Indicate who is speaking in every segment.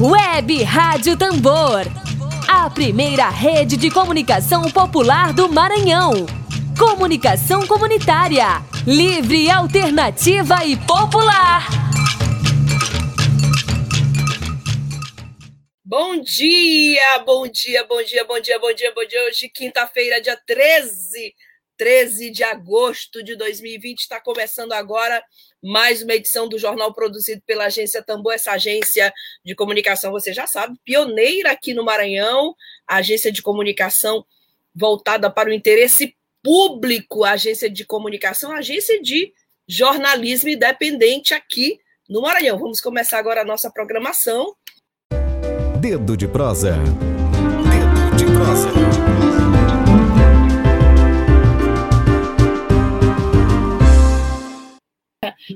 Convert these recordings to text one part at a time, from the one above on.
Speaker 1: Web Rádio Tambor. A primeira rede de comunicação popular do Maranhão. Comunicação comunitária. Livre, alternativa e popular.
Speaker 2: Bom dia, bom dia, bom dia, bom dia, bom dia, bom dia. Hoje, quinta-feira, dia 13, 13 de agosto de 2020, está começando agora mais uma edição do jornal produzido pela agência Tambor, essa agência de comunicação, você já sabe, pioneira aqui no Maranhão, agência de comunicação voltada para o interesse público, agência de comunicação, agência de jornalismo independente aqui no Maranhão. Vamos começar agora a nossa programação.
Speaker 3: Dedo de prosa. Dedo de prosa.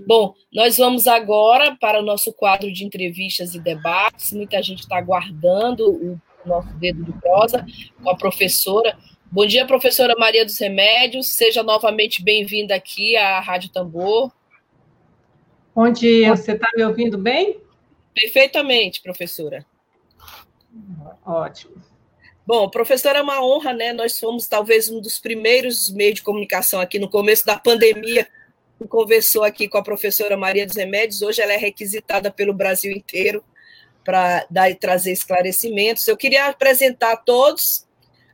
Speaker 2: Bom, nós vamos agora para o nosso quadro de entrevistas e debates. Muita gente está aguardando o nosso dedo de prosa com a professora. Bom dia, professora Maria dos Remédios. Seja novamente bem-vinda aqui à Rádio Tambor.
Speaker 4: Bom dia, você está me ouvindo bem?
Speaker 2: Perfeitamente, professora.
Speaker 4: Ótimo.
Speaker 2: Bom, professora, é uma honra, né? Nós fomos talvez um dos primeiros meios de comunicação aqui no começo da pandemia conversou aqui com a professora Maria dos Remédios, hoje ela é requisitada pelo Brasil inteiro para dar e trazer esclarecimentos. Eu queria apresentar a todos,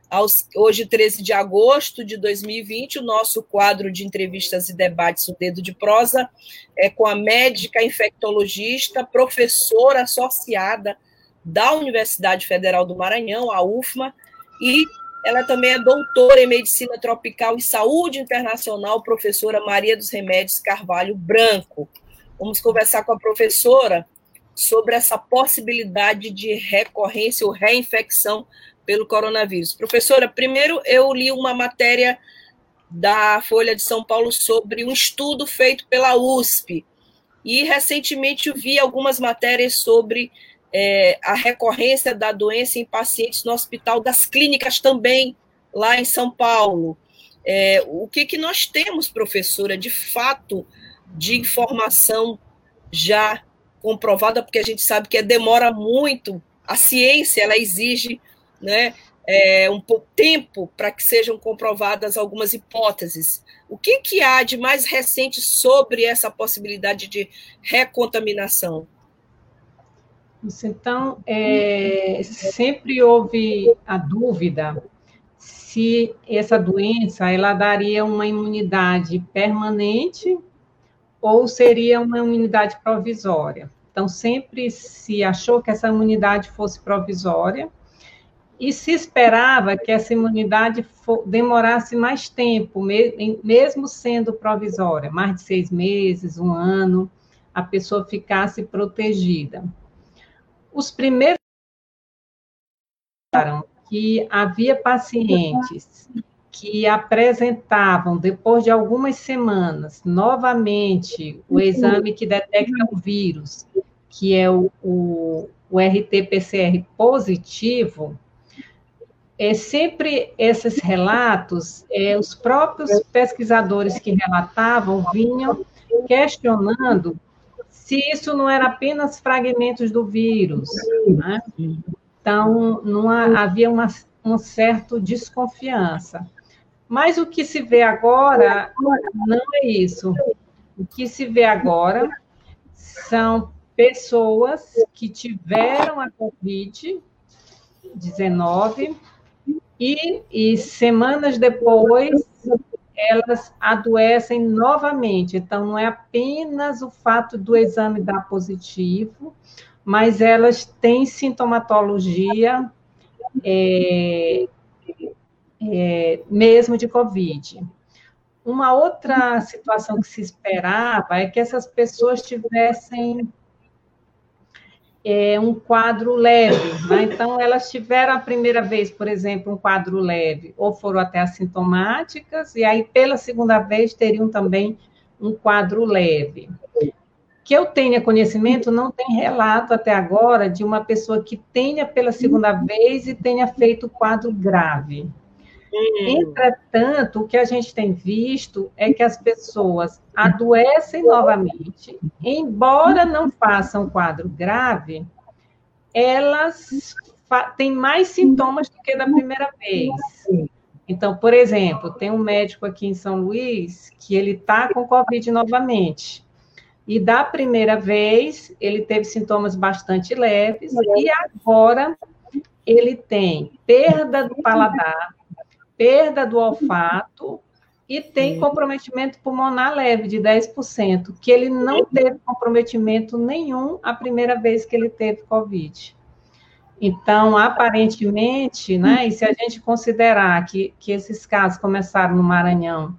Speaker 2: aos, hoje, 13 de agosto de 2020, o nosso quadro de entrevistas e debates, o Dedo de Prosa, é com a médica infectologista, professora associada da Universidade Federal do Maranhão, a UFMA, e ela também é doutora em medicina tropical e saúde internacional, professora Maria dos Remédios Carvalho Branco. Vamos conversar com a professora sobre essa possibilidade de recorrência ou reinfecção pelo coronavírus. Professora, primeiro eu li uma matéria da Folha de São Paulo sobre um estudo feito pela USP. E recentemente vi algumas matérias sobre é, a recorrência da doença em pacientes no Hospital das Clínicas também, lá em São Paulo. É, o que, que nós temos, professora, de fato, de informação já comprovada, porque a gente sabe que demora muito, a ciência ela exige né, é, um pouco tempo para que sejam comprovadas algumas hipóteses. O que, que há de mais recente sobre essa possibilidade de recontaminação?
Speaker 4: Então, é, sempre houve a dúvida se essa doença ela daria uma imunidade permanente ou seria uma imunidade provisória. Então, sempre se achou que essa imunidade fosse provisória e se esperava que essa imunidade demorasse mais tempo, mesmo sendo provisória, mais de seis meses, um ano, a pessoa ficasse protegida. Os primeiros que havia pacientes que apresentavam, depois de algumas semanas, novamente o exame que detecta o vírus, que é o, o, o RT-PCR positivo, é sempre esses relatos, é, os próprios pesquisadores que relatavam vinham questionando se isso não era apenas fragmentos do vírus, né? Então, não havia uma, um certo desconfiança. Mas o que se vê agora não é isso. O que se vê agora são pessoas que tiveram a Covid-19 e, e semanas depois elas adoecem novamente. Então, não é apenas o fato do exame dar positivo, mas elas têm sintomatologia é, é, mesmo de Covid. Uma outra situação que se esperava é que essas pessoas tivessem é, um quadro leve. Né? Então, elas tiveram a primeira vez, por exemplo, um quadro leve, ou foram até assintomáticas, e aí, pela segunda vez, teriam também um quadro leve. Que eu tenha conhecimento, não tem relato até agora de uma pessoa que tenha pela segunda vez e tenha feito quadro grave. Entretanto, o que a gente tem visto é que as pessoas adoecem novamente, embora não façam quadro grave, elas têm mais sintomas do que da primeira vez. Então, por exemplo, tem um médico aqui em São Luís que ele está com Covid novamente. E da primeira vez, ele teve sintomas bastante leves, e agora ele tem perda do paladar, perda do olfato e tem comprometimento pulmonar leve de 10%, que ele não teve comprometimento nenhum a primeira vez que ele teve Covid. Então, aparentemente, né, e se a gente considerar que, que esses casos começaram no Maranhão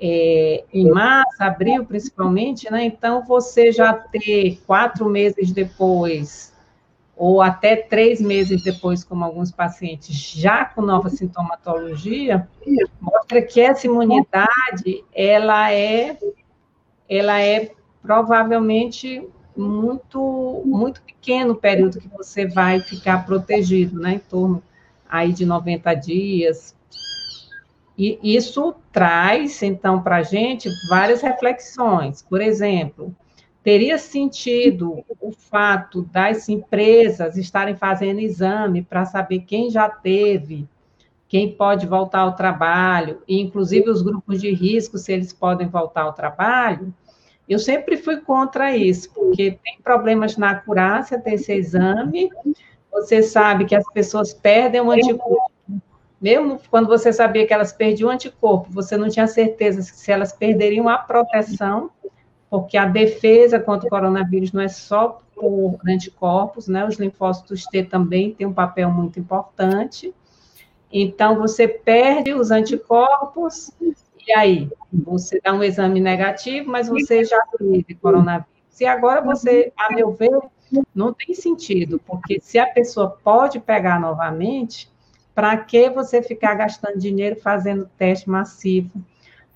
Speaker 4: é, em março, abril principalmente, né, então você já ter quatro meses depois, ou até três meses depois, como alguns pacientes, já com nova sintomatologia, mostra que essa imunidade, ela é, ela é provavelmente muito, muito pequeno o período que você vai ficar protegido, né? Em torno aí de 90 dias. E isso traz, então, para a gente várias reflexões. Por exemplo, teria sentido o fato das empresas estarem fazendo exame para saber quem já teve, quem pode voltar ao trabalho, e inclusive os grupos de risco, se eles podem voltar ao trabalho, eu sempre fui contra isso, porque tem problemas na acurácia desse exame. Você sabe que as pessoas perdem o anticorpo. Mesmo quando você sabia que elas perdiam o anticorpo, você não tinha certeza se elas perderiam a proteção, porque a defesa contra o coronavírus não é só por anticorpos, né? Os linfócitos T também têm um papel muito importante. Então, você perde os anticorpos, e aí? Você dá um exame negativo, mas você já teve coronavírus. E agora você, a meu ver, não tem sentido, porque se a pessoa pode pegar novamente, para que você ficar gastando dinheiro fazendo teste massivo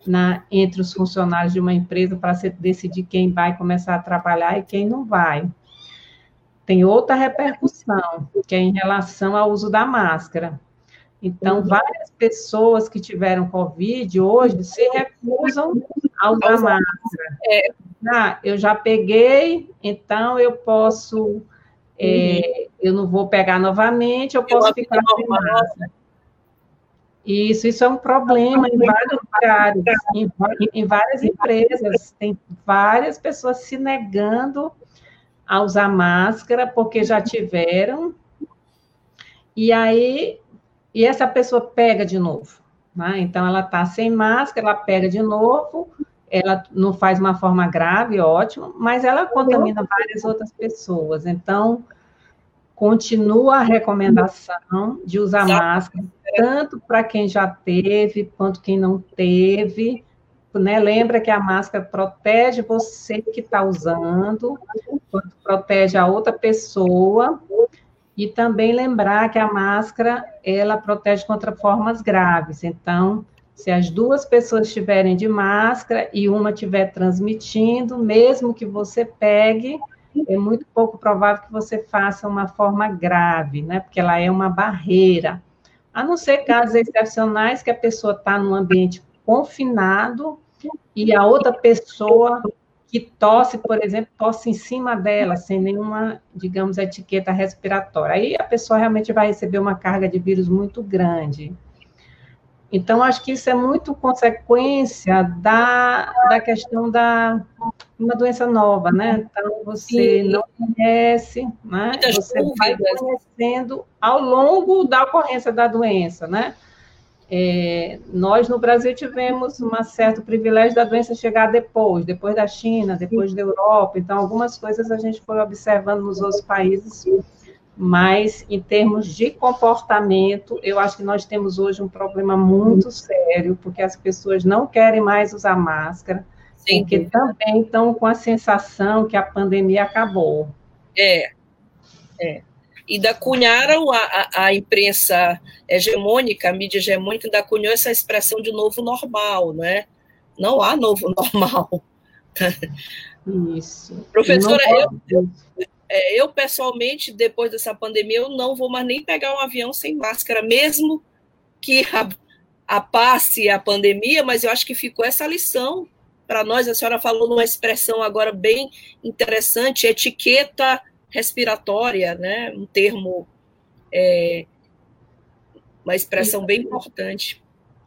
Speaker 4: na, entre os funcionários de uma empresa para decidir quem vai começar a trabalhar e quem não vai? Tem outra repercussão, que é em relação ao uso da máscara. Então, uhum. várias pessoas que tiveram Covid hoje se recusam a usar máscara. É. Ah, eu já peguei, então eu posso, é, uhum. eu não vou pegar novamente, eu posso eu ficar sem máscara. Isso, isso é um problema em vários lugares, em, em várias empresas. Tem várias pessoas se negando a usar máscara porque já tiveram. E aí e essa pessoa pega de novo. Né? Então, ela está sem máscara, ela pega de novo, ela não faz uma forma grave, ótimo, mas ela contamina várias outras pessoas. Então, continua a recomendação de usar máscara, tanto para quem já teve, quanto quem não teve. Né? Lembra que a máscara protege você que está usando, protege a outra pessoa, e também lembrar que a máscara, ela protege contra formas graves. Então, se as duas pessoas estiverem de máscara e uma estiver transmitindo, mesmo que você pegue, é muito pouco provável que você faça uma forma grave, né? Porque ela é uma barreira. A não ser casos excepcionais que a pessoa está num ambiente confinado e a outra pessoa que tosse, por exemplo, tosse em cima dela, sem nenhuma, digamos, etiqueta respiratória. Aí a pessoa realmente vai receber uma carga de vírus muito grande. Então, acho que isso é muito consequência da, da questão da uma doença nova, né? Então, você Sim. não conhece, né? Muitas você vai conhecendo ao longo da ocorrência da doença, né? É, nós, no Brasil, tivemos um certo privilégio da doença chegar depois, depois da China, depois da Europa, então, algumas coisas a gente foi observando nos outros países, mas, em termos de comportamento, eu acho que nós temos hoje um problema muito sério, porque as pessoas não querem mais usar máscara, Sim. porque também estão com a sensação que a pandemia acabou.
Speaker 2: É, é ainda cunharam a, a, a, imprensa hegemônica, a mídia hegemônica, ainda cunhou essa expressão de novo normal, não é? Não há novo normal.
Speaker 4: Isso.
Speaker 2: Professora, eu, eu, eu, pessoalmente, depois dessa pandemia, eu não vou mais nem pegar um avião sem máscara, mesmo que a, a passe a pandemia, mas eu acho que ficou essa lição para nós. A senhora falou numa expressão agora bem interessante, etiqueta respiratória, né? Um termo, é, uma expressão bem importante.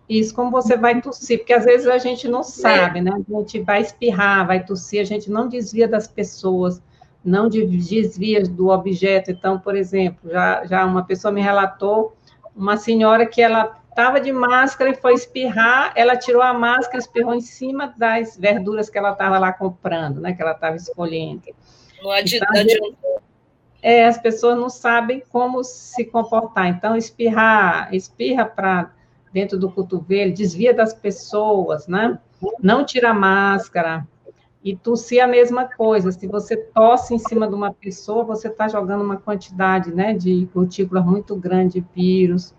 Speaker 4: Isso, como você vai tossir, porque às vezes a gente não sabe, né? A gente vai espirrar, vai tossir, a gente não desvia das pessoas, não desvia do objeto. Então, por exemplo, já, já uma pessoa me relatou, uma senhora que ela estava de máscara e foi espirrar, ela tirou a máscara, espirrou em cima das verduras que ela estava lá comprando, né? Que ela estava escolhendo. Não adianta. Então, é, as pessoas não sabem como se comportar. Então, espirrar, espirra para dentro do cotovelo, desvia das pessoas, né? Não tira a máscara. E tossir a mesma coisa. Se você tosse em cima de uma pessoa, você está jogando uma quantidade né, de gotículas muito grande de vírus.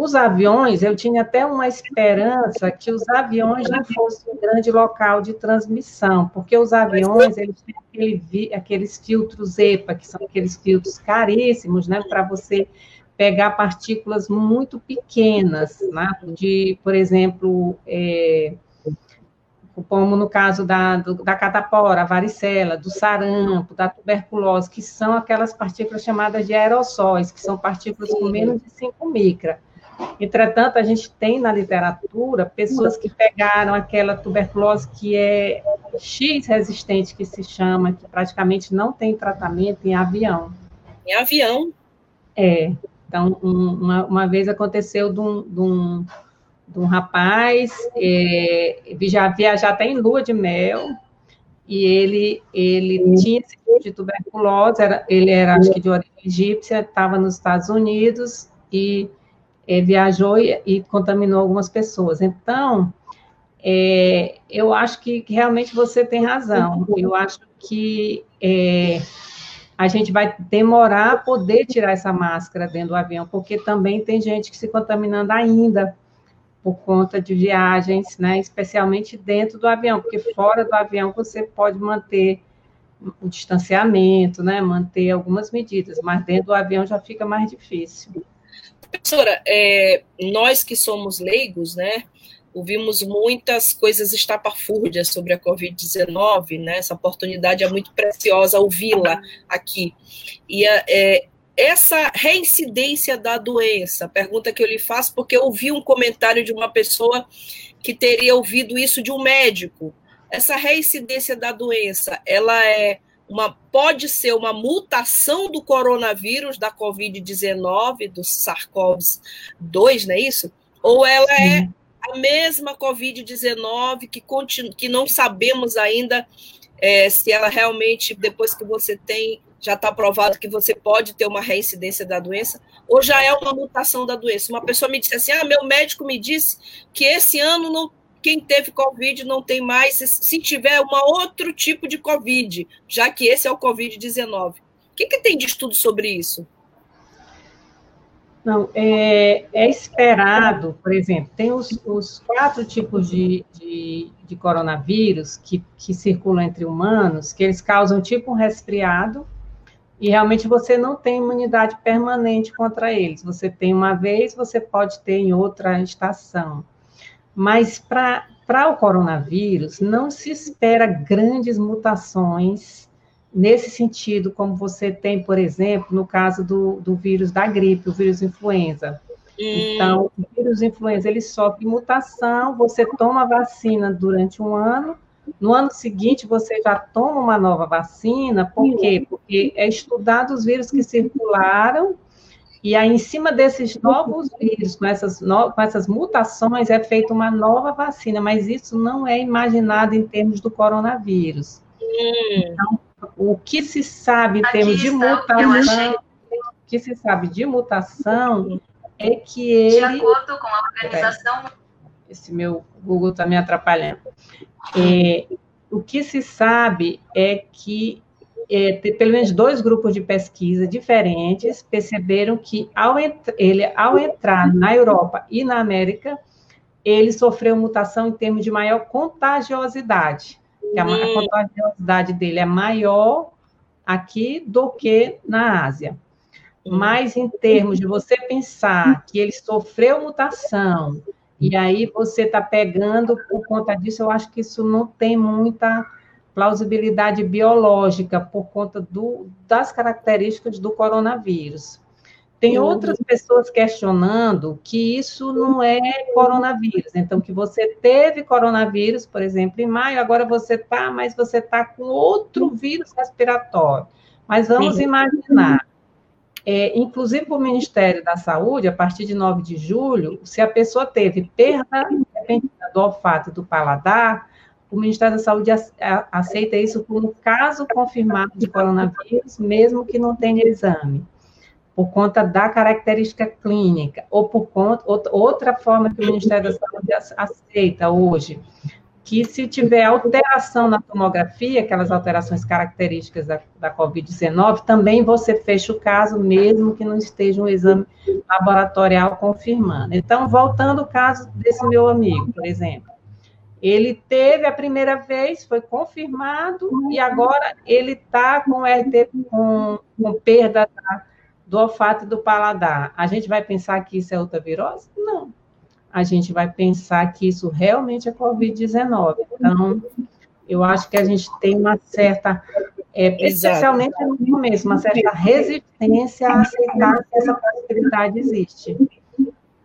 Speaker 4: Os aviões, eu tinha até uma esperança que os aviões não fossem um grande local de transmissão, porque os aviões, eles têm aquele, aqueles filtros EPA, que são aqueles filtros caríssimos, né, para você pegar partículas muito pequenas, né, de, por exemplo, é, como no caso da, do, da catapora, a varicela, do sarampo, da tuberculose, que são aquelas partículas chamadas de aerossóis, que são partículas com menos de 5 micra. Entretanto, a gente tem na literatura pessoas que pegaram aquela tuberculose que é X resistente, que se chama, que praticamente não tem tratamento em avião.
Speaker 2: Em avião?
Speaker 4: É. Então, um, uma, uma vez aconteceu de um, de um, de um rapaz é, já viajar até em lua de mel, e ele, ele tinha esse tipo de tuberculose, era, ele era, acho que de origem egípcia, estava nos Estados Unidos, e é, viajou e, e, contaminou algumas pessoas. Então, é, eu acho que, que, realmente você tem razão. Eu acho que é, a gente vai demorar a poder tirar essa máscara dentro do avião, porque também tem gente que se contaminando ainda por conta de viagens, né, especialmente dentro do avião, porque fora do avião você pode manter o distanciamento, né, manter algumas medidas, mas dentro do avião já fica mais difícil.
Speaker 2: Professora, é, nós que somos leigos, né, ouvimos muitas coisas estapafúrdias sobre a Covid-19, né, essa oportunidade é muito preciosa ouvi-la aqui. E é, essa reincidência da doença, pergunta que eu lhe faço, porque eu ouvi um comentário de uma pessoa que teria ouvido isso de um médico. Essa reincidência da doença, ela é uma, pode ser uma mutação do coronavírus, da Covid-19, do SARS-CoV-2, não é isso? Ou ela é a mesma Covid-19 que, continu, que não sabemos ainda é, se ela realmente, depois que você tem, já está provado que você pode ter uma reincidência da doença, ou já é uma mutação da doença. Uma pessoa me disse assim: ah, meu médico me disse que esse ano não quem teve Covid não tem mais, se tiver um outro tipo de Covid, já que esse é o Covid-19. O que, que, tem de estudo sobre isso?
Speaker 4: Não, é, é esperado, por exemplo, tem os, os quatro tipos de, de, de, coronavírus que, que circulam entre humanos, que eles causam tipo um resfriado, e realmente você não tem imunidade permanente contra eles. Você tem uma vez, você pode ter em outra estação. Mas para o coronavírus, não se espera grandes mutações nesse sentido, como você tem, por exemplo, no caso do, do vírus da gripe, o vírus influenza. Então, o vírus influenza, ele sofre mutação, você toma vacina durante um ano, no ano seguinte você já toma uma nova vacina, por quê? Porque é estudado os vírus que circularam e aí, em cima desses novos vírus, com essas, no, com essas mutações, é feita uma nova vacina, mas isso não é imaginado em termos do coronavírus. Hum. Então, o que se sabe em termos de mutação, o que se sabe de mutação é que ele. De
Speaker 5: acordo com a organização.
Speaker 4: Esse meu Google está me atrapalhando. É, o que se sabe é que é, pelo menos dois grupos de pesquisa diferentes perceberam que ao, ele, ao entrar na Europa e na América, ele sofreu mutação em termos de maior contagiosidade. Que a, a hum. contagiosidade dele é maior aqui do que na Ásia. Hum. Mas em termos de você pensar que ele sofreu mutação, e aí você está pegando por conta disso, eu acho que isso não tem muita plausibilidade biológica por conta do, das características do coronavírus. Tem uhum. outras pessoas questionando que isso não é coronavírus. Então, que você teve coronavírus, por exemplo, em maio, agora você está, mas você está com outro vírus respiratório. Mas vamos Sim. imaginar, é, inclusive para o Ministério da Saúde, a partir de 9 de julho, se a pessoa teve perda do olfato e do paladar, o Ministério da Saúde aceita isso como caso confirmado de coronavírus, mesmo que não tenha exame por conta da característica clínica, ou por conta, outra forma que o Ministério da Saúde aceita hoje, que se tiver alteração na tomografia, aquelas alterações características da, da Covid-19, também você fecha o caso, mesmo que não esteja um exame laboratorial confirmando. Então, voltando ao caso desse meu amigo, por exemplo, ele teve a primeira vez, foi confirmado, e agora ele está com, RT, com, com perda da do olfato e do paladar, a gente vai pensar que isso é outra virose? Não. A gente vai pensar que isso realmente é Covid-19. Então, eu acho que a gente tem uma certa, é, especialmente no começo, uma certa resistência a aceitar que essa possibilidade existe.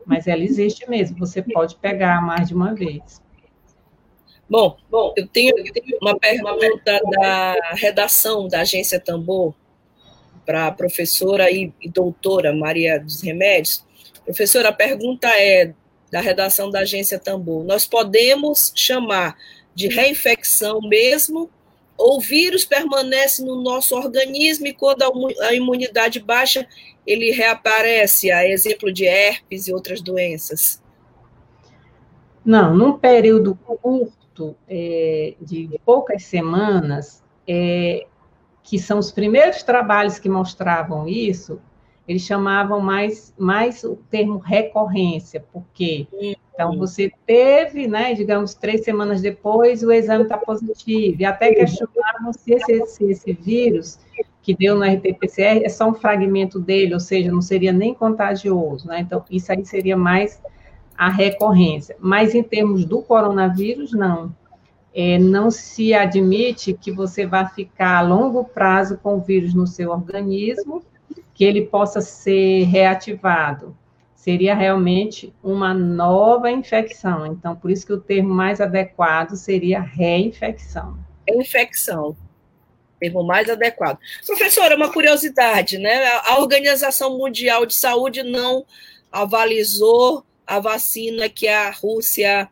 Speaker 4: Mas ela existe mesmo, você pode pegar mais de uma vez.
Speaker 2: Bom, bom, eu tenho, eu tenho uma pergunta da redação da agência Tambor, para a professora e, e, doutora Maria dos Remédios. Professora, a pergunta é da redação da agência Tambor. Nós podemos chamar de reinfecção mesmo ou o vírus permanece no nosso organismo e quando a imunidade baixa, ele reaparece, a exemplo de herpes e outras doenças?
Speaker 4: Não, num período curto, é, de poucas semanas, é, que são os primeiros trabalhos que mostravam isso, eles chamavam mais, mais o termo recorrência, porque então você teve, né, digamos, três semanas depois, o exame está positivo, e até questionavam se esse, se esse vírus que deu no RT-PCR é só um fragmento dele, ou seja, não seria nem contagioso, né? Então, isso aí seria mais a recorrência. Mas em termos do coronavírus, não é, não se admite que você vá ficar a longo prazo com o vírus no seu organismo, que ele possa ser reativado. Seria realmente uma nova infecção. Então, por isso que o termo mais adequado seria reinfecção.
Speaker 2: Infecção. Termo mais adequado. Professora, uma curiosidade, né? A Organização Mundial de Saúde não avalizou a vacina que a Rússia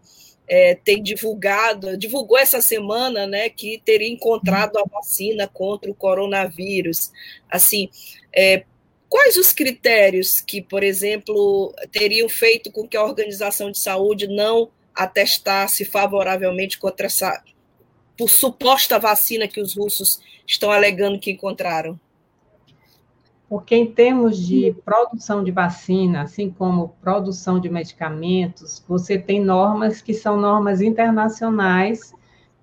Speaker 2: é, tem divulgado, divulgou essa semana, né, que teria encontrado a vacina contra o coronavírus. Assim, é, quais os critérios que, por exemplo, teriam feito com que a Organização de Saúde não atestasse favoravelmente contra essa por suposta vacina que os russos estão alegando que encontraram?
Speaker 4: Porque, em termos de produção de vacina, assim como produção de medicamentos, você tem normas que são normas internacionais,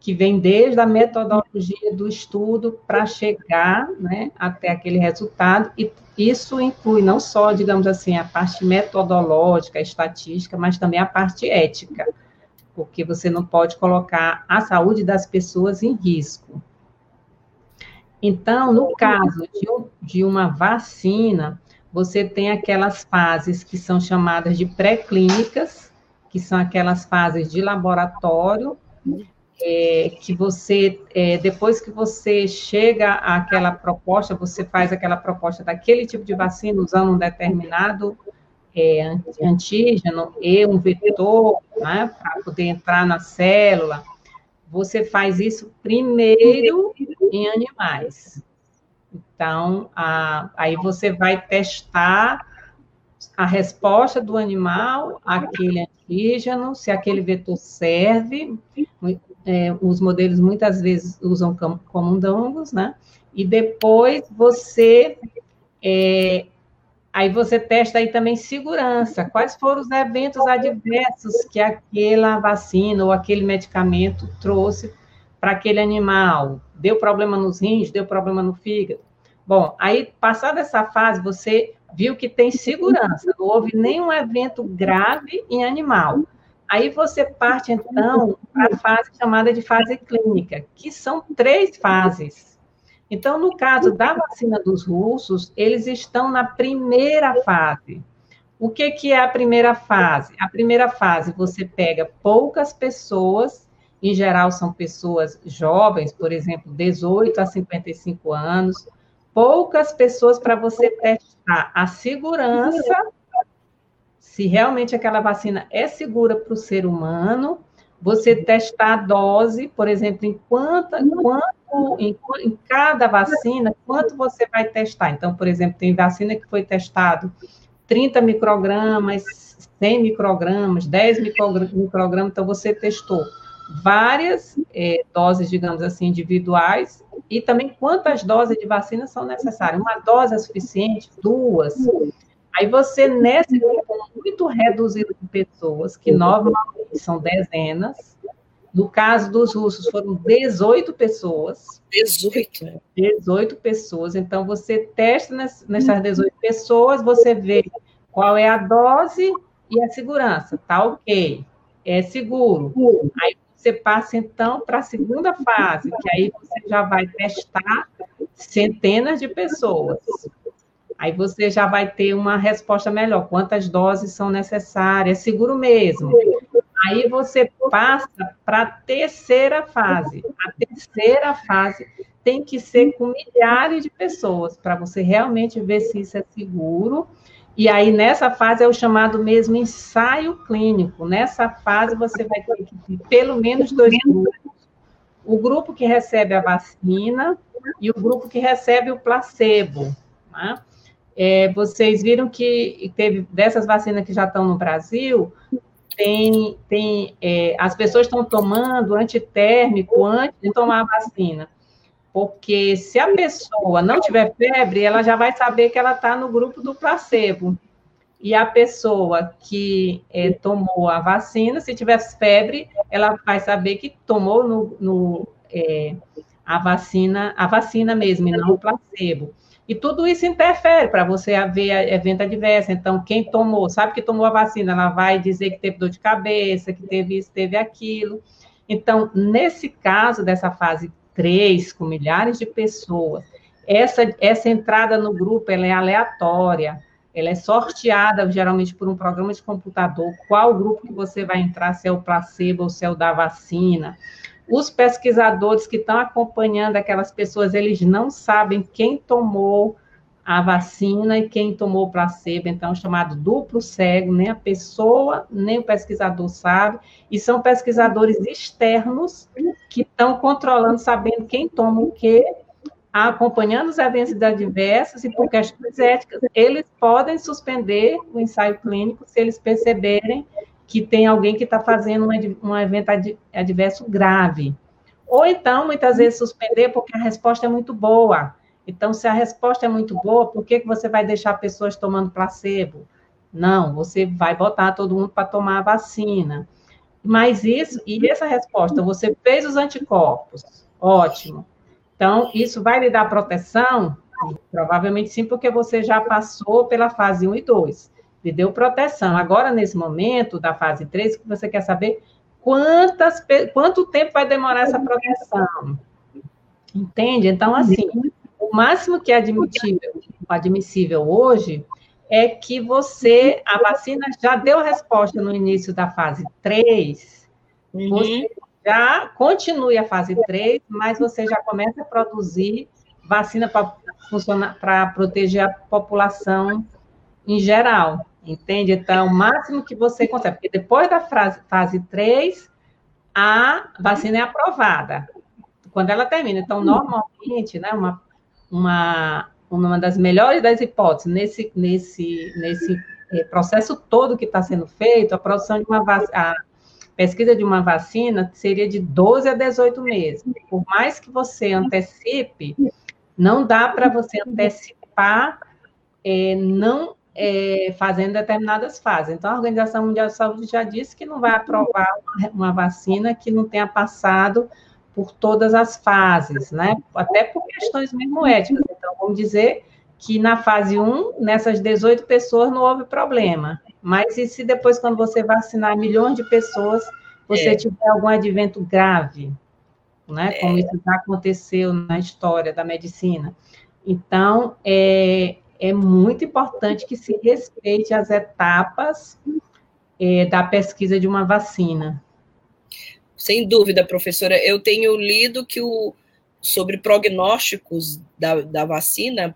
Speaker 4: que vêm desde a metodologia do estudo para chegar né, até aquele resultado, e isso inclui não só, digamos assim, a parte metodológica, estatística, mas também a parte ética, porque você não pode colocar a saúde das pessoas em risco. Então, no caso de, de uma vacina, você tem aquelas fases que são chamadas de pré-clínicas, que são aquelas fases de laboratório, é, que você, é, depois que você chega àquela proposta, você faz aquela proposta daquele tipo de vacina usando um determinado é, antígeno e um vetor, né, para poder entrar na célula você faz isso primeiro em animais. Então, a, aí você vai testar a resposta do animal àquele antígeno, se aquele vetor serve. É, os modelos muitas vezes usam camundongos, né? E depois você é, Aí você testa aí também segurança. Quais foram os eventos adversos que aquela vacina ou aquele medicamento trouxe para aquele animal? Deu problema nos rins, deu problema no fígado? Bom, aí passada essa fase, você viu que tem segurança, não houve nenhum evento grave em animal. Aí você parte, então, para a fase chamada de fase clínica, que são três fases. Então, no caso da vacina dos russos, eles estão na primeira fase. O que, que é a primeira fase? A primeira fase, você pega poucas pessoas, em geral são pessoas jovens, por exemplo, 18 a 55 anos, poucas pessoas para você testar a segurança se realmente aquela vacina é segura para o ser humano, você testar a dose, por exemplo, em quanto, quanto em, em, cada vacina, quanto você vai testar. Então, por exemplo, tem vacina que foi testado 30 microgramas, 100 microgramas, 10 microgramas, então você testou várias é, doses, digamos assim, individuais, e também quantas doses de vacina são necessárias. Uma dose é suficiente? Duas? Aí você, nesse grupo muito reduzido de pessoas, que normalmente são dezenas, no caso dos russos foram 18 pessoas.
Speaker 2: 18.
Speaker 4: 18 pessoas. Então, você testa nessas 18 pessoas, você vê qual é a dose e a segurança. Tá ok. É seguro. Aí você passa, então, para a segunda fase, que aí você já vai testar centenas de pessoas. Aí você já vai ter uma resposta melhor. Quantas doses são necessárias? É seguro mesmo. Aí você passa para a terceira fase. A terceira fase tem que ser com milhares de pessoas para você realmente ver se isso é seguro. E aí, nessa fase, é o chamado mesmo ensaio clínico. Nessa fase, você vai ter que ter pelo menos dois grupos. O grupo que recebe a vacina e o grupo que recebe o placebo. Né? É, vocês viram que teve dessas vacinas que já estão no Brasil, tem, tem é, as pessoas estão tomando antitérmico antes de tomar a vacina. Porque se a pessoa não tiver febre, ela já vai saber que ela está no grupo do placebo. E a pessoa que é, tomou a vacina, se tiver febre, ela vai saber que tomou no, no é, a vacina, a vacina mesmo, e não o placebo. E tudo isso interfere para você haver evento adverso. Então, quem tomou, sabe que tomou a vacina, ela vai dizer que teve dor de cabeça, que teve isso, teve aquilo. Então, nesse caso dessa fase 3, com milhares de pessoas, essa, essa entrada no grupo ela é aleatória, ela é sorteada geralmente por um programa de computador, qual grupo que você vai entrar, se é o placebo ou se é o da vacina. Os pesquisadores que estão acompanhando aquelas pessoas, eles não sabem quem tomou a vacina e quem tomou o placebo, então, chamado duplo cego, nem a pessoa, nem o pesquisador sabe, e são pesquisadores externos que estão controlando, sabendo quem toma o quê, acompanhando os eventos adversos. E por questões éticas, eles podem suspender o ensaio clínico se eles perceberem que tem alguém que está fazendo um, um evento adverso grave. Ou então, muitas vezes, suspender porque a resposta é muito boa. Então, se a resposta é muito boa, por que, que você vai deixar pessoas tomando placebo? Não, você vai botar todo mundo para tomar a vacina. Mas isso, e essa resposta, você fez os anticorpos, ótimo. Então, isso vai lhe dar proteção? Provavelmente sim, porque você já passou pela fase 1 e 2 lhe deu proteção. Agora, nesse momento da fase 3, que você quer saber quantas, quanto tempo vai demorar essa proteção. Entende? Então, assim, o máximo que é admitível, admissível hoje é que você, a vacina já deu resposta no início da fase 3, uhum. você já continue a fase 3, mas você já começa a produzir vacina para proteger a população em geral, entende? Então, o máximo que você consegue, porque depois da fase, fase 3, a vacina é aprovada, quando ela termina. Então, normalmente, né, uma, uma, uma das melhores das hipóteses, nesse, nesse, nesse eh, processo todo que está sendo feito, a produção de uma vacina, pesquisa de uma vacina seria de 12 a 18 meses. Por mais que você antecipe, não dá para você antecipar é, não é, fazendo determinadas fases. Então, a Organização Mundial de Saúde já disse que não vai aprovar uma, uma vacina que não tenha passado por todas as fases, né? Até por questões mesmo éticas. Então, vamos dizer que na fase 1, nessas 18 pessoas não houve problema. Mas e se depois, quando você vacinar milhões de pessoas, você é. tiver algum advento grave? Né? Como é. isso já aconteceu na história da medicina. Então, é, é muito importante que se respeite as etapas é, da pesquisa de uma vacina.
Speaker 2: Sem dúvida, professora. Eu tenho lido que o, sobre prognósticos da, da vacina,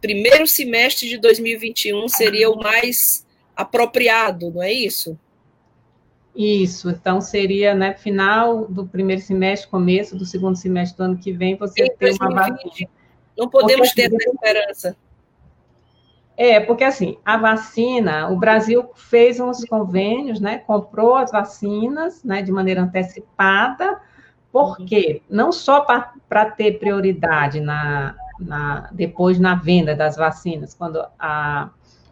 Speaker 2: primeiro semestre de 2021 seria o mais apropriado, não é isso?
Speaker 4: Isso, então seria, né, final do primeiro semestre, começo do segundo semestre do ano que vem, você ter uma vacina.
Speaker 2: Não podemos ter essa esperança.
Speaker 4: É, porque assim, a vacina, o Brasil fez uns convênios, né? Comprou as vacinas, né, de maneira antecipada, porque não só para ter prioridade na, na, depois na venda das vacinas, quando a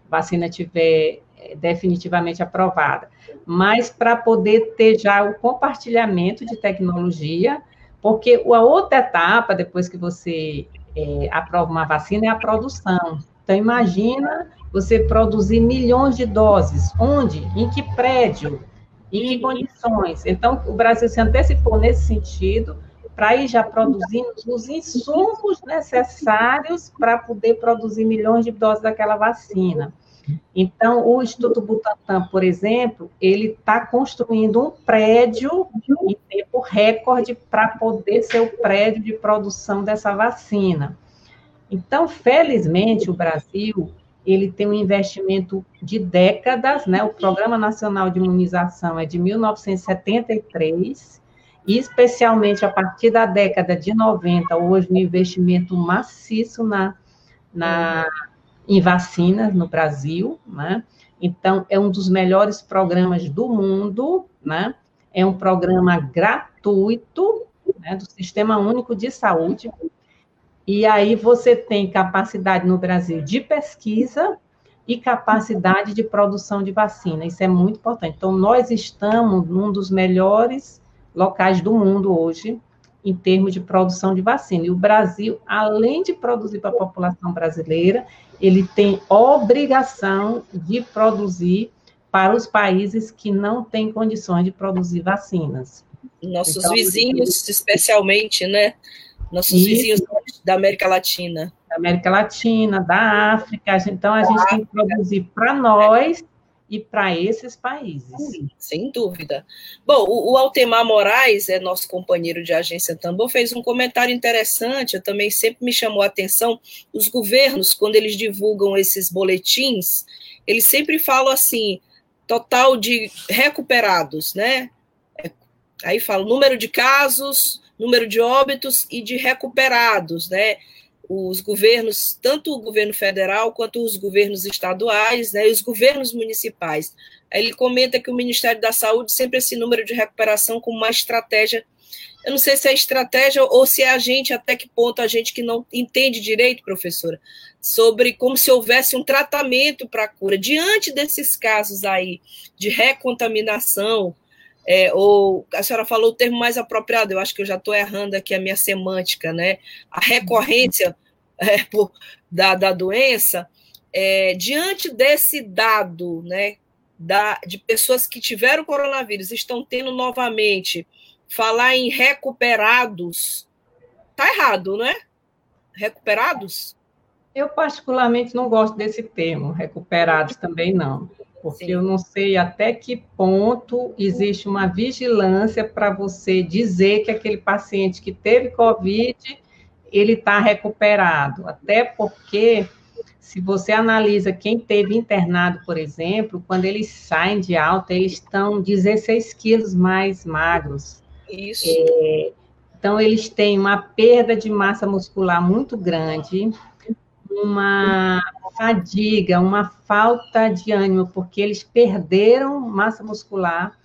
Speaker 4: vacina tiver eh, definitivamente aprovada, mas para poder ter já o compartilhamento de tecnologia, porque a outra etapa, depois que você é, aprova uma vacina, é a produção. Então, imagina você produzir milhões de doses. Onde? Em que prédio? Em que condições? Então, o Brasil se antecipou nesse sentido para ir já produzindo os insumos necessários para poder produzir milhões de doses daquela vacina. Então, o Instituto Butantan, por exemplo, ele está construindo um prédio em tempo recorde para poder ser o prédio de produção dessa vacina. Então, felizmente, o Brasil ele tem um investimento de décadas, né? O Programa Nacional de Imunização é de 1973, e especialmente a partir da década de 90, hoje um investimento maciço na, na, em vacinas no Brasil, né? Então, é um dos melhores programas do mundo, né? É um programa gratuito, né, do Sistema Único de Saúde, e aí você tem capacidade no Brasil de pesquisa e capacidade de produção de vacina. Isso é muito importante. Então, nós estamos num dos melhores locais do mundo hoje em termos de produção de vacina. E o Brasil, além de produzir para a população brasileira, ele tem obrigação de produzir para os países que não têm condições de produzir vacinas.
Speaker 2: Nossos então, vizinhos, especialmente, né? nossos Isso. vizinhos da América Latina.
Speaker 4: Da América Latina, da África. Então, a da gente África. tem que produzir para nós e para esses países.
Speaker 2: Sem dúvida. Bom, o, o, Altemar Moraes, é nosso companheiro de agência Tambor, fez um comentário interessante, eu também sempre me chamou a atenção, os governos, quando eles divulgam esses boletins, eles sempre falam assim, total de recuperados, né? É, aí fala número de casos, número de óbitos e de recuperados, né? Os governos, tanto o governo federal quanto os governos estaduais, né, e os governos municipais. Ele comenta que o Ministério da Saúde sempre esse número de recuperação como uma estratégia. Eu não sei se é estratégia ou se é a gente, até que ponto a gente que não entende direito, professora, sobre como se houvesse um tratamento para cura. Diante desses casos aí de recontaminação, é, ou a senhora falou o termo mais apropriado, eu acho que eu já estou errando aqui a minha semântica, né? A recorrência é, por, da, da doença, é, diante desse dado, né, da, de pessoas que tiveram coronavírus, estão tendo novamente, falar em recuperados, tá errado, não é? Recuperados?
Speaker 4: Eu, particularmente, não gosto desse termo, recuperados também não porque Sim. eu não sei até que ponto existe uma vigilância para você dizer que aquele paciente que teve Covid, ele está recuperado. Até porque, se você analisa quem teve internado, por exemplo, quando eles saem de alta, eles estão 16 quilos mais magros.
Speaker 2: Isso. É,
Speaker 4: então, eles têm uma perda de massa muscular muito grande, uma fadiga, uma falta de ânimo, porque eles perderam massa muscular,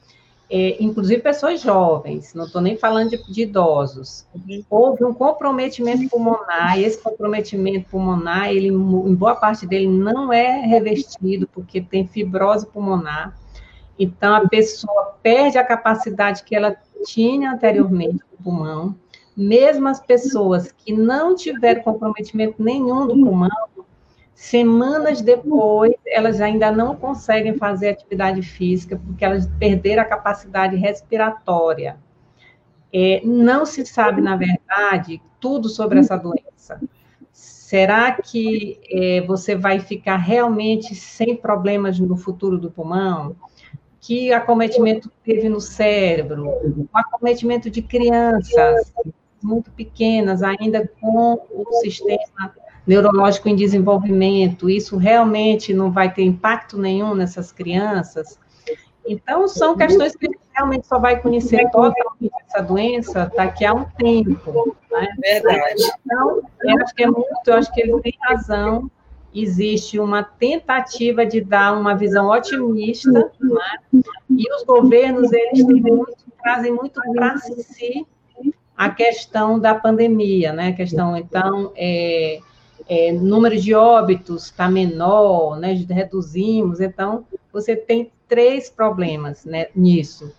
Speaker 4: é, inclusive pessoas jovens, não estou nem falando de, de idosos. Houve um comprometimento pulmonar, e esse comprometimento pulmonar, ele, em boa parte dele, não é revestido, porque tem fibrose pulmonar. Então, a pessoa perde a capacidade que ela tinha anteriormente no pulmão. Mesmo as pessoas que não tiveram comprometimento nenhum do pulmão, Semanas depois, elas ainda não conseguem fazer atividade física porque elas perderam a capacidade respiratória. É, não se sabe, na verdade, tudo sobre essa doença. Será que é, você vai ficar realmente sem problemas no futuro do pulmão? Que acometimento teve no cérebro? O acometimento de crianças muito pequenas, ainda com o sistema neurológico em desenvolvimento, isso realmente não vai ter impacto nenhum nessas crianças. Então, são questões que a gente realmente só vai conhecer totalmente essa doença daqui a um tempo. Né?
Speaker 2: Verdade.
Speaker 4: Então, eu acho que é muito, eu acho que ele tem razão. Existe uma tentativa de dar uma visão otimista, né? e os governos, eles muito, trazem muito para si a questão da pandemia, né? A questão, então, é, é, número de óbitos está menor, né, reduzimos, então você tem três problemas né, nisso.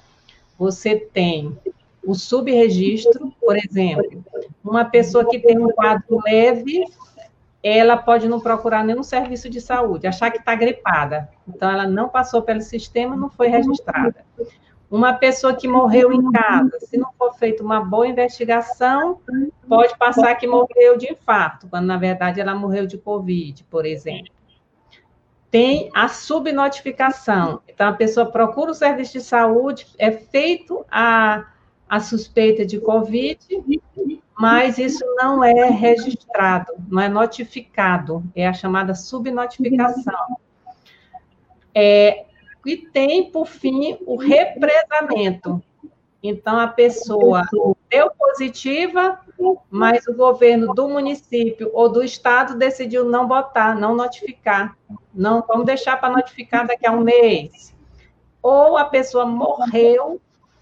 Speaker 4: Você tem o subregistro, por exemplo, uma pessoa que tem um quadro leve, ela pode não procurar nenhum serviço de saúde, achar que está gripada, então ela não passou pelo sistema, não foi registrada. Uma pessoa que morreu em casa, se não for feita uma boa investigação, pode passar que morreu de infarto, quando na verdade ela morreu de Covid, por exemplo. Tem a subnotificação. Então, a pessoa procura o serviço de saúde, é feito a, a suspeita de Covid, mas isso não é registrado, não é notificado, é a chamada subnotificação. É, e tem, por fim, o represamento. Então, a pessoa deu positiva, mas o governo do município ou do estado decidiu não botar, não notificar. Não, vamos deixar para notificar daqui a um mês. Ou a pessoa morreu,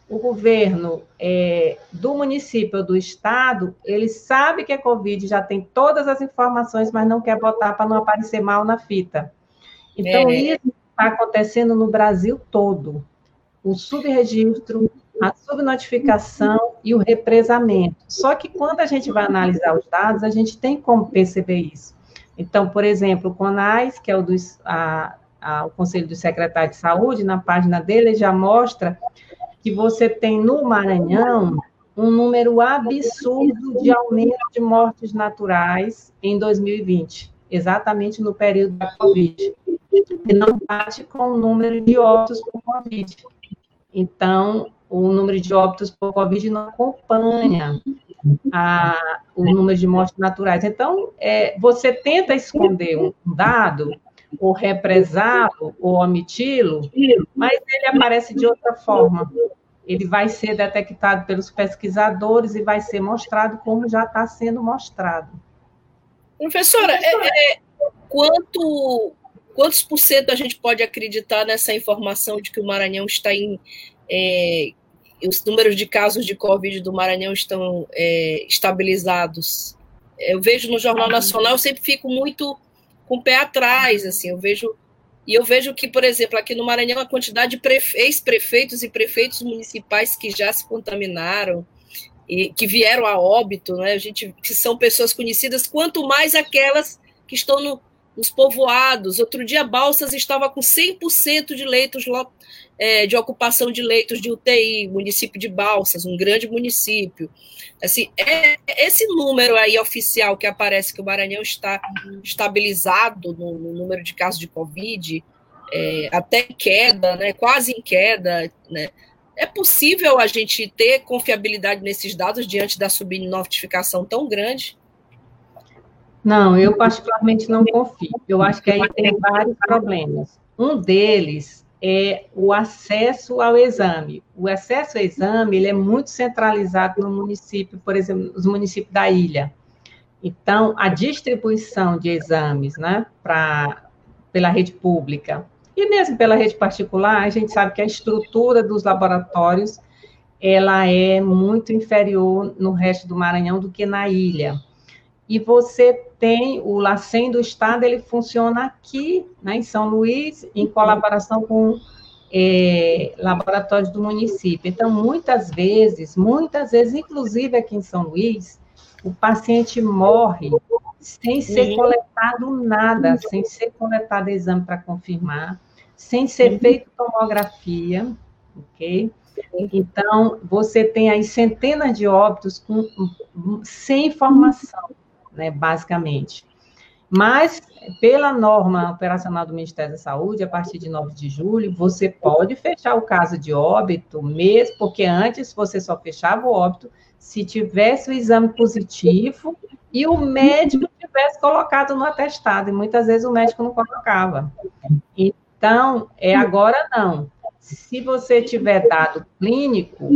Speaker 4: o governo é, do município ou do estado, ele sabe que é Covid, já tem todas as informações, mas não quer botar para não aparecer mal na fita. Então, é. isso está acontecendo no Brasil todo. O subregistro, a subnotificação e o represamento. Só que quando a gente vai analisar os dados, a gente tem como perceber isso. Então, por exemplo, o CONAS, que é o, dos, a, a, o Conselho do Secretário de Saúde, na página dele já mostra que você tem no Maranhão um número absurdo de aumento de mortes naturais em 2020, exatamente no período da Covid e não bate com o número de óbitos por Covid. Então, o número de óbitos por Covid não acompanha a, o número de mortes naturais. Então, é, você tenta esconder um dado, ou represá-lo, ou omiti-lo, mas ele aparece de outra forma. Ele vai ser detectado pelos pesquisadores e vai ser mostrado como já está sendo mostrado.
Speaker 2: Professora, é, é, quanto Quantos por cento a gente pode acreditar nessa informação de que o Maranhão está em. É, os números de casos de Covid do Maranhão estão é, estabilizados? Eu vejo no Jornal Nacional, eu sempre fico muito com o pé atrás, assim, eu vejo. E eu vejo que, por exemplo, aqui no Maranhão, a quantidade de ex-prefeitos e prefeitos municipais que já se contaminaram, e que vieram a óbito, né? A gente que são pessoas conhecidas, quanto mais aquelas que estão no, os povoados. Outro dia, Balsas estava com 100% de leitos é, de ocupação de leitos de UTI, município de Balsas, um grande município. Assim, é esse número aí oficial que aparece que o Maranhão está estabilizado no, no número de casos de Covid, é, até queda, né, quase em queda, né, é possível a gente ter confiabilidade nesses dados diante da subnotificação tão grande?
Speaker 4: Não, eu particularmente não confio. Eu acho que aí tem vários problemas. Um deles é o acesso ao exame. O acesso ao exame ele é muito centralizado no município, por exemplo, nos municípios da ilha. Então, a distribuição de exames, né, para pela rede pública e mesmo pela rede particular, a gente sabe que a estrutura dos laboratórios ela é muito inferior no resto do Maranhão do que na ilha e você tem o LACEN do Estado, ele funciona aqui, né, em São Luís, em colaboração com é, laboratórios do município. Então, muitas vezes, muitas vezes, inclusive aqui em São Luís, o paciente morre sem ser coletado nada, sem ser coletado exame para confirmar, sem ser feito tomografia, ok? Então, você tem aí centenas de óbitos com, sem informação, né, basicamente. Mas, pela norma operacional do Ministério da Saúde, a partir de 9 de julho, você pode fechar o caso de óbito, mesmo porque antes você só fechava o óbito se tivesse o exame positivo e o médico tivesse colocado no atestado, e muitas vezes o médico não colocava. Então, é agora não. Se você tiver dado clínico,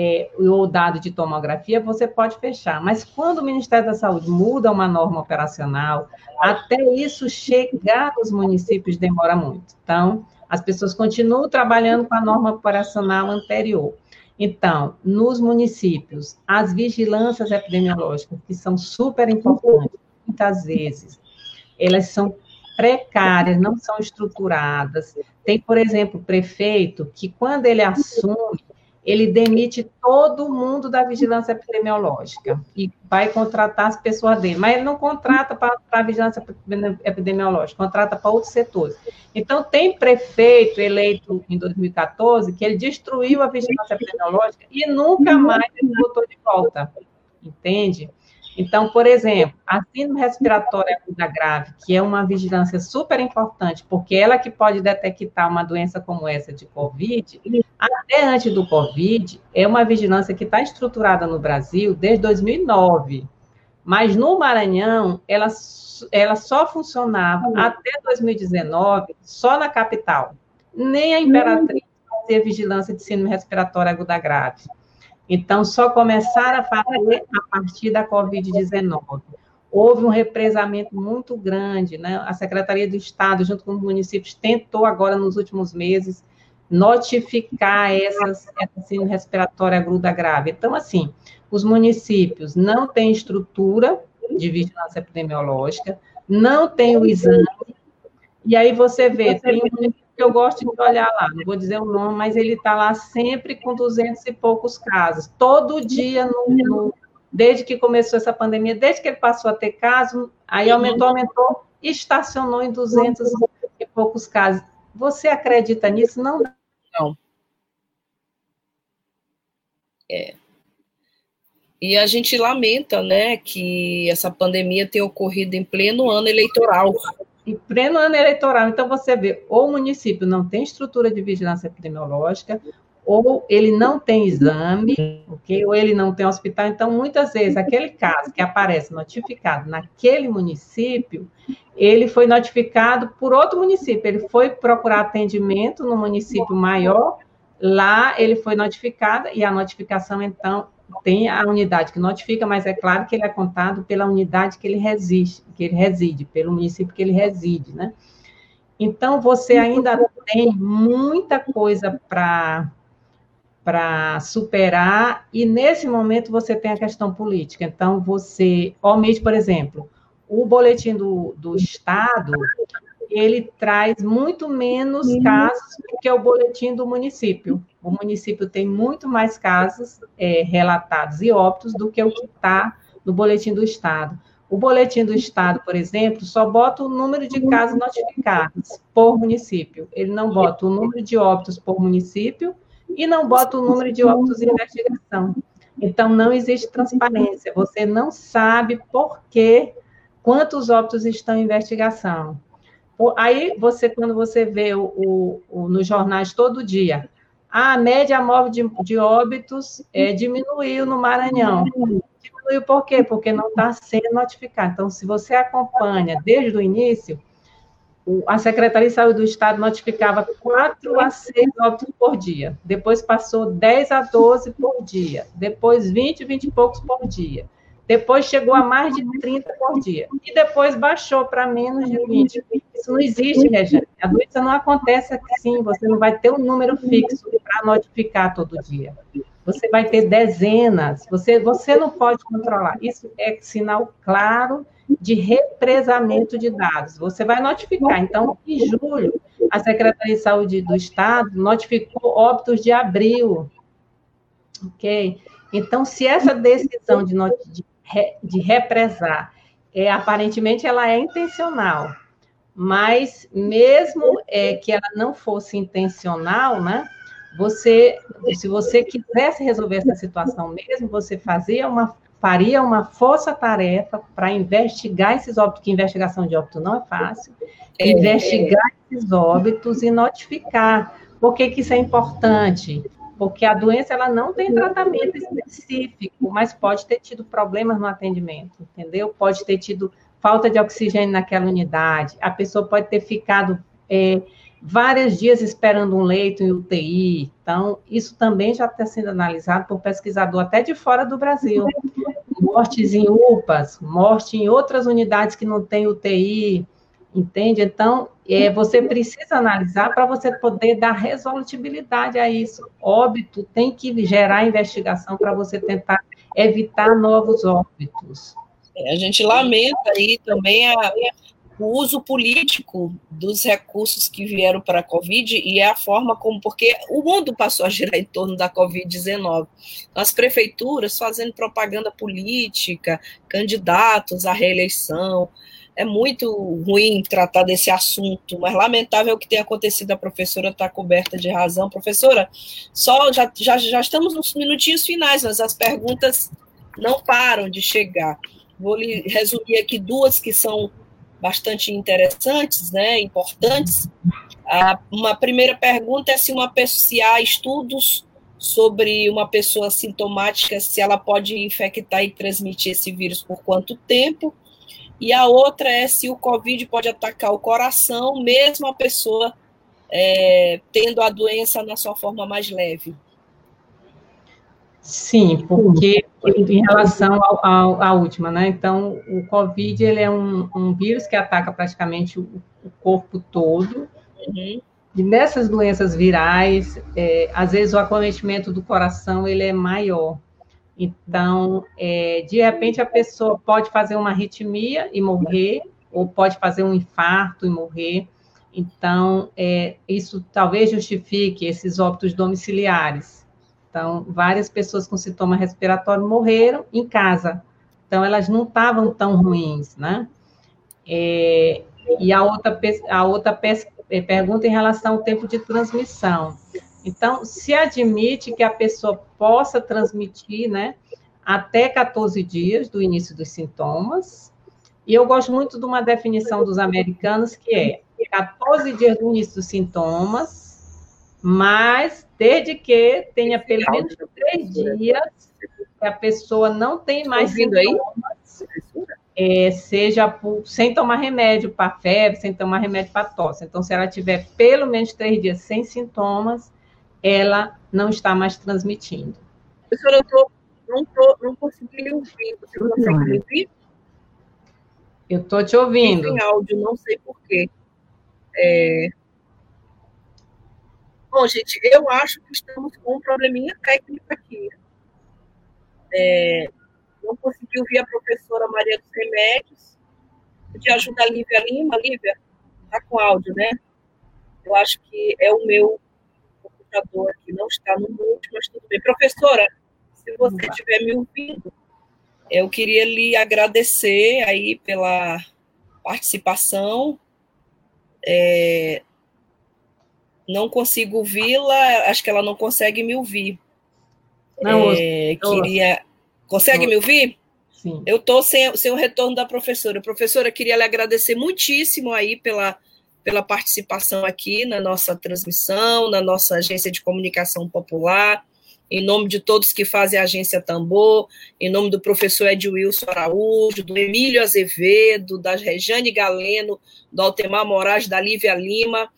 Speaker 4: é, ou dado de tomografia, você pode fechar. Mas quando o Ministério da Saúde muda uma norma operacional, até isso chegar nos municípios demora muito. Então, as pessoas continuam trabalhando com a norma operacional anterior. Então, nos municípios, as vigilâncias epidemiológicas, que são super importantes, muitas vezes, elas são precárias, não são estruturadas. Tem, por exemplo, prefeito que, quando ele assume, ele demite todo mundo da vigilância epidemiológica e vai contratar as pessoas dele, mas ele não contrata para a vigilância epidemiológica, contrata para outros setores. Então, tem prefeito eleito em 2014 que ele destruiu a vigilância epidemiológica e nunca mais ele botou de volta, entende? Então, por exemplo, a síndrome respiratória aguda grave, que é uma vigilância super importante, porque ela que pode detectar uma doença como essa de COVID, até antes do COVID, é uma vigilância que está estruturada no Brasil desde 2009. Mas no Maranhão, ela, ela só funcionava até 2019, só na capital. Nem a Imperatriz fazia vigilância de síndrome respiratória aguda grave. Então, só começaram a fazer a partir da Covid-19. Houve um represamento muito grande, né? A Secretaria do Estado, junto com os municípios, tentou agora, nos últimos meses, notificar essas, essa síndrome respiratória aguda grave. Então, assim, os municípios não têm estrutura de vigilância epidemiológica, não têm o exame, e aí você vê, tem um eu gosto de olhar lá, não vou dizer o nome, mas ele está lá sempre com 200 e poucos casos, todo dia, no, no, desde que começou essa pandemia, desde que ele passou a ter casos, aí aumentou, aumentou, estacionou em 200 e poucos casos. Você acredita nisso? Não. Não.
Speaker 2: É. E a gente lamenta, né, que essa pandemia tenha ocorrido em pleno ano eleitoral
Speaker 4: em pleno ano eleitoral. Então, você vê, ou o município não tem estrutura de vigilância epidemiológica, ou ele não tem exame, okay? ou ele não tem hospital. Então, muitas vezes, aquele caso que aparece notificado naquele município, ele foi notificado por outro município. Ele foi procurar atendimento no município maior, lá ele foi notificado, e a notificação, então, tem a unidade que notifica, mas é claro que ele é contado pela unidade que ele reside, que ele reside, pelo município que ele reside, né? Então você ainda tem muita coisa para para superar e nesse momento você tem a questão política. Então você, mesmo, por exemplo, o boletim do, do estado ele traz muito menos casos do que o boletim do município. O município tem muito mais casos é, relatados e óbitos do que o que está no boletim do Estado. O boletim do Estado, por exemplo, só bota o número de casos notificados por município. Ele não bota o número de óbitos por município e não bota o número de óbitos em investigação. Então, não existe transparência. Você não sabe por que, quantos óbitos estão em investigação. Aí, você, quando você vê o, o, o nos jornais todo dia, a média móvel de, de óbitos é, diminuiu no Maranhão. Diminuiu por quê? Porque não está sendo notificado. Então, se você acompanha desde o início, a Secretaria de Saúde do Estado notificava 4 a 6 óbitos por dia. Depois passou 10 a 12 por dia. Depois 20, 20 e poucos por dia. Depois chegou a mais de 30 por dia. E depois baixou para menos de 20. Isso não existe, Regiane. A doença não acontece assim. Você não vai ter um número fixo para notificar todo dia. Você vai ter dezenas. Você, você não pode controlar. Isso é sinal claro de represamento de dados. Você vai notificar. Então, em julho, a Secretaria de Saúde do Estado notificou óbitos de abril. Ok? Então, se essa decisão de, de represar. É, aparentemente, ela é intencional, mas mesmo é, que ela não fosse intencional, né? Você, se você quisesse resolver essa situação mesmo, você fazia uma, faria uma força-tarefa para investigar esses óbitos, que investigação de óbito não é fácil, é, investigar é. esses óbitos e notificar. Por que, que isso é importante? Porque a doença ela não tem tratamento específico, mas pode ter tido problemas no atendimento, entendeu? Pode ter tido falta de oxigênio naquela unidade, a pessoa pode ter ficado é, vários dias esperando um leito em UTI. Então, isso também já está sendo analisado por pesquisador até de fora do Brasil. Mortes em UPAs, morte em outras unidades que não tem UTI, entende? Então, é, você precisa analisar para você poder dar resolutibilidade a isso. Óbito tem que gerar investigação para você tentar evitar novos óbitos.
Speaker 2: É, a gente lamenta aí também a, o uso político dos recursos que vieram para a Covid e a forma como, porque o mundo passou a girar em torno da Covid-19. As prefeituras fazendo propaganda política, candidatos à reeleição. É muito ruim tratar desse assunto, mas lamentável o que tem acontecido. A professora está coberta de razão. Professora, só já, já, já estamos nos minutinhos finais, mas as perguntas não param de chegar. Vou lhe resumir aqui duas que são bastante interessantes, né, importantes. A, uma primeira pergunta é se uma se há estudos sobre uma pessoa sintomática, se ela pode infectar e transmitir esse vírus por quanto tempo. E a outra é se o Covid pode atacar o coração, mesmo a pessoa é, tendo a doença na sua forma mais leve.
Speaker 4: Sim, porque em relação ao, ao, à última, né? Então, o COVID ele é um, um vírus que ataca praticamente o, o corpo todo. Uhum. E nessas doenças virais, é, às vezes o acometimento do coração ele é maior. Então, é, de repente a pessoa pode fazer uma arritmia e morrer, ou pode fazer um infarto e morrer. Então, é, isso talvez justifique esses óbitos domiciliares. Então, várias pessoas com sintoma respiratório morreram em casa. Então, elas não estavam tão ruins, né? É, e a outra, a outra é, pergunta em relação ao tempo de transmissão. Então, se admite que a pessoa possa transmitir, né, até 14 dias do início dos sintomas. E eu gosto muito de uma definição dos americanos que é 14 dias do início dos sintomas, mas desde que tenha pelo menos três dias que a pessoa não tem mais sintomas, é, seja por, sem tomar remédio para febre, sem tomar remédio para tosse. Então, se ela tiver pelo menos três dias sem sintomas, ela não está mais transmitindo.
Speaker 2: Professora, eu tô, não, tô, não consegui lhe ouvir. Você consegue me ouvir?
Speaker 4: Eu estou te ouvindo.
Speaker 2: Tem áudio, não sei porquê. É, Bom, gente, eu acho que estamos com um probleminha técnico aqui. É, não consegui ouvir a professora Maria dos Remédios. Pedir ajuda a Lívia Lima. Lívia, está com áudio, né? Eu acho que é o meu computador aqui, não está no mute, mas tudo bem. Professora, se você estiver me ouvindo, eu queria lhe agradecer aí pela participação. É, não consigo ouvi-la, acho que ela não consegue me ouvir. Não, é, queria. Consegue me ouvir? Sim. Eu estou sem, sem o retorno da professora. Professora, queria lhe agradecer muitíssimo aí pela, pela participação aqui na nossa transmissão, na nossa agência de comunicação popular, em nome de todos que fazem a agência Tambor, em nome do professor Ed Wilson Araújo, do Emílio Azevedo, da Rejane Galeno, do Altemar Moraes, da Lívia Lima,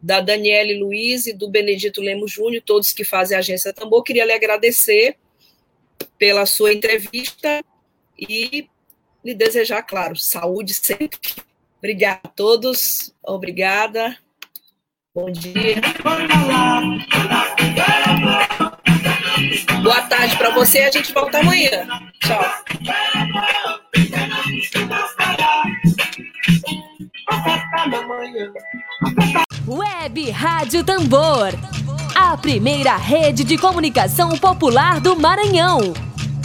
Speaker 2: da Daniele Luiz e do Benedito Lemos Júnior, todos que fazem a agência Tambor. Queria lhe agradecer pela sua entrevista e lhe desejar, claro, saúde sempre. Obrigada a todos, obrigada. Bom dia. Boa tarde para você, a gente volta amanhã. Tchau.
Speaker 1: Web Rádio Tambor. A primeira rede de comunicação popular do Maranhão.